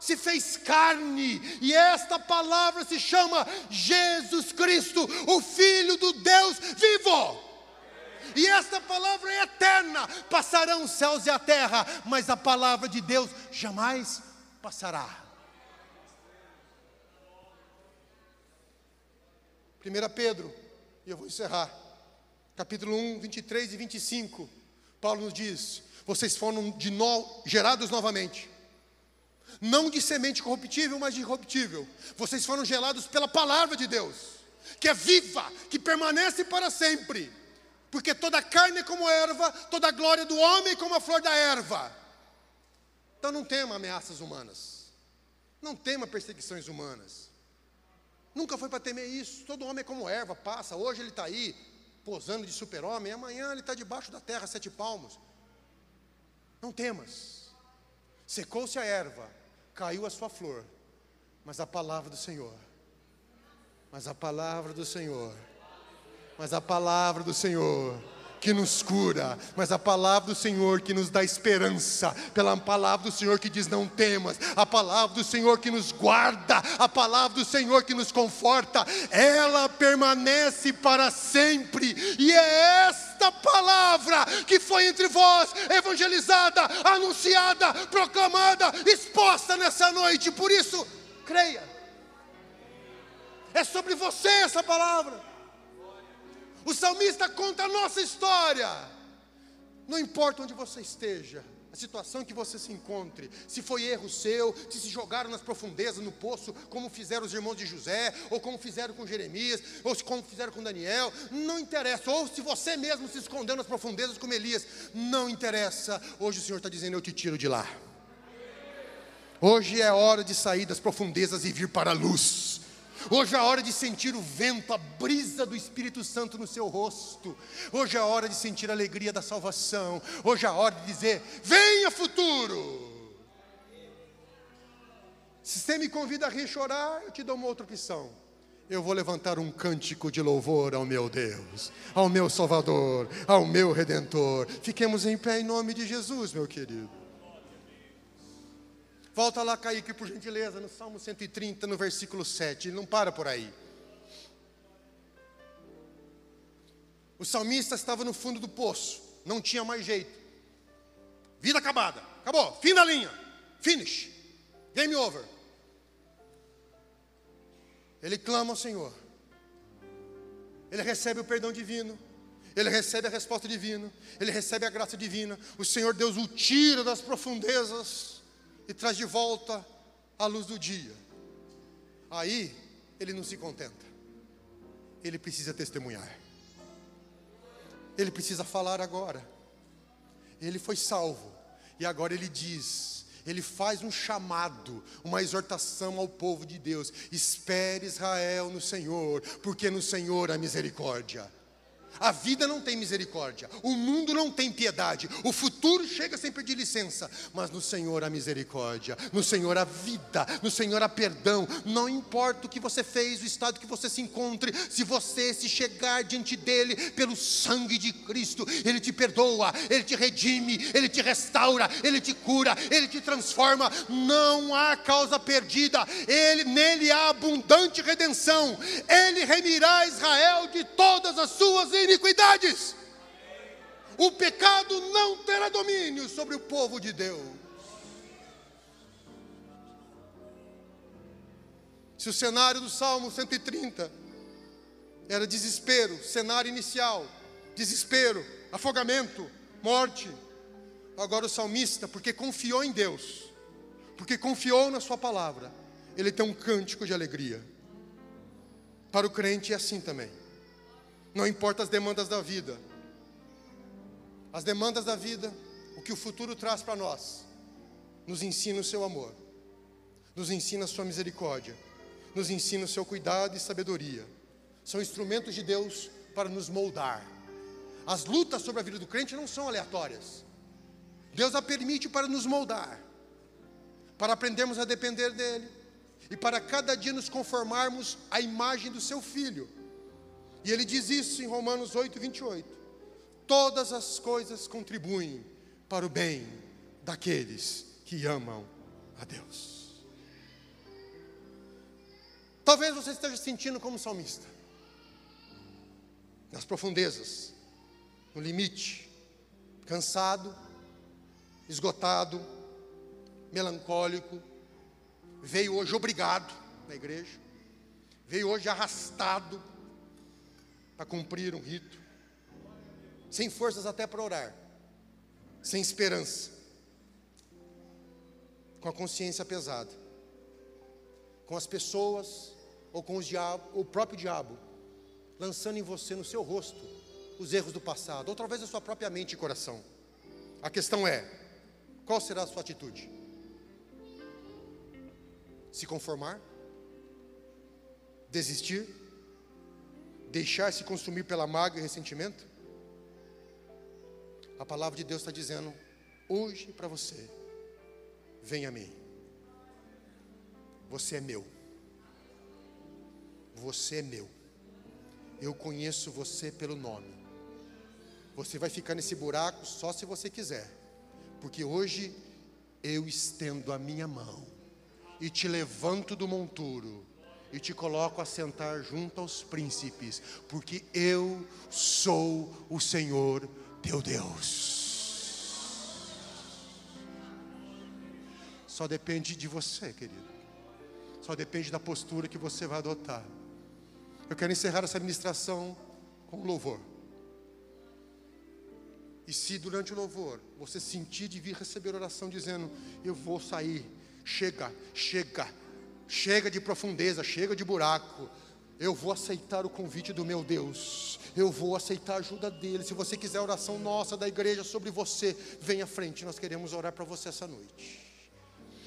[SPEAKER 2] se fez carne, e esta palavra se chama Jesus Cristo, o Filho do Deus vivo e esta palavra é eterna. Passarão os céus e a terra, mas a palavra de Deus jamais passará. 1 Pedro, e eu vou encerrar, capítulo 1, 23 e 25. Paulo nos diz: Vocês foram de no, gerados novamente, não de semente corruptível, mas de irruptível. Vocês foram gerados pela palavra de Deus, que é viva, que permanece para sempre porque toda carne é como erva, toda glória do homem é como a flor da erva. Então não tema ameaças humanas, não tema perseguições humanas. Nunca foi para temer isso. Todo homem é como erva, passa. Hoje ele está aí, posando de super-homem, amanhã ele está debaixo da terra, sete palmos. Não temas. Secou-se a erva, caiu a sua flor, mas a palavra do Senhor, mas a palavra do Senhor mas a palavra do Senhor, que nos cura, mas a palavra do Senhor que nos dá esperança, pela palavra do Senhor que diz não temas, a palavra do Senhor que nos guarda, a palavra do Senhor que nos conforta, ela permanece para sempre, e é esta palavra que foi entre vós evangelizada, anunciada, proclamada, exposta nessa noite, por isso, creia. É sobre você essa palavra. O salmista conta a nossa história. Não importa onde você esteja, a situação que você se encontre, se foi erro seu, se se jogaram nas profundezas, no poço, como fizeram os irmãos de José, ou como fizeram com Jeremias, ou como fizeram com Daniel, não interessa, ou se você mesmo se escondeu nas profundezas como Elias, não interessa. Hoje o Senhor está dizendo: Eu te tiro de lá. Hoje é hora de sair das profundezas e vir para a luz. Hoje é a hora de sentir o vento, a brisa do Espírito Santo no seu rosto. Hoje é a hora de sentir a alegria da salvação. Hoje é a hora de dizer: venha futuro. Se você me convida a rir chorar, eu te dou uma outra opção. Eu vou levantar um cântico de louvor ao meu Deus, ao meu Salvador, ao meu Redentor. Fiquemos em pé em nome de Jesus, meu querido. Volta lá, Kaique, por gentileza, no Salmo 130, no versículo 7. Ele não para por aí. O salmista estava no fundo do poço, não tinha mais jeito. Vida acabada, acabou, fim da linha, finish, game over. Ele clama ao Senhor, ele recebe o perdão divino, ele recebe a resposta divina, ele recebe a graça divina. O Senhor Deus o tira das profundezas e traz de volta a luz do dia. Aí ele não se contenta, ele precisa testemunhar, ele precisa falar agora. Ele foi salvo e agora ele diz: ele faz um chamado, uma exortação ao povo de Deus: espere Israel no Senhor, porque no Senhor há misericórdia. A vida não tem misericórdia, o mundo não tem piedade, o futuro chega sem pedir licença, mas no Senhor há misericórdia, no Senhor há vida, no Senhor há perdão. Não importa o que você fez, o estado que você se encontre, se você se chegar diante dele pelo sangue de Cristo, ele te perdoa, ele te redime, ele te restaura, ele te cura, ele te transforma. Não há causa perdida, ele nele há abundante redenção. Ele remirá Israel de todas as suas iniquidades. O pecado não terá domínio sobre o povo de Deus. Se o cenário do Salmo 130 era desespero, cenário inicial, desespero, afogamento, morte, agora o salmista, porque confiou em Deus, porque confiou na Sua palavra, ele tem um cântico de alegria. Para o crente é assim também. Não importa as demandas da vida. As demandas da vida, o que o futuro traz para nós, nos ensina o seu amor, nos ensina a sua misericórdia, nos ensina o seu cuidado e sabedoria. São instrumentos de Deus para nos moldar. As lutas sobre a vida do crente não são aleatórias. Deus a permite para nos moldar, para aprendermos a depender dEle e para cada dia nos conformarmos à imagem do Seu Filho e ele diz isso em Romanos 8, 28. Todas as coisas contribuem para o bem daqueles que amam a Deus. Talvez você esteja sentindo como salmista, nas profundezas, no limite, cansado, esgotado, melancólico, veio hoje obrigado na igreja, veio hoje arrastado para cumprir um rito, sem forças até para orar, sem esperança, com a consciência pesada, com as pessoas ou com diabo, o próprio diabo lançando em você no seu rosto os erros do passado, ou talvez a sua própria mente e coração. A questão é: qual será a sua atitude? Se conformar? Desistir? Deixar-se consumir pela mágoa e ressentimento? A palavra de Deus está dizendo hoje para você: venha a mim. Você é meu. Você é meu. Eu conheço você pelo nome. Você vai ficar nesse buraco só se você quiser, porque hoje eu estendo a minha mão e te levanto do monturo e te coloco a sentar junto aos príncipes, porque eu sou o Senhor teu Deus. Só depende de você, querido. Só depende da postura que você vai adotar. Eu quero encerrar essa ministração com louvor. E se durante o louvor você sentir de vir receber oração dizendo: Eu vou sair, chega, chega, chega de profundeza, chega de buraco. Eu vou aceitar o convite do meu Deus. Eu vou aceitar a ajuda dele. Se você quiser oração nossa da igreja sobre você, venha à frente. Nós queremos orar para você essa noite.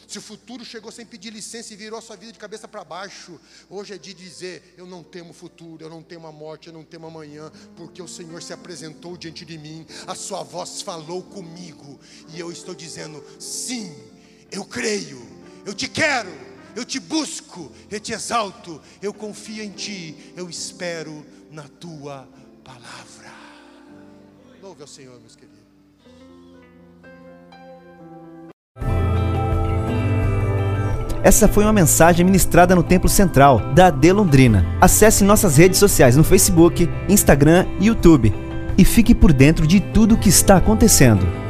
[SPEAKER 2] Se o futuro chegou sem pedir licença e virou a sua vida de cabeça para baixo, hoje é de dizer: Eu não temo futuro, eu não temo a morte, eu não temo amanhã, porque o Senhor se apresentou diante de mim, a sua voz falou comigo, e eu estou dizendo: Sim, eu creio, eu te quero, eu te busco, eu te exalto, eu confio em ti, eu espero na tua palavra. Louve ao Senhor, meus queridos.
[SPEAKER 1] Essa foi uma mensagem ministrada no Templo Central da AD Londrina. Acesse nossas redes sociais no Facebook, Instagram e YouTube e fique por dentro de tudo o que está acontecendo.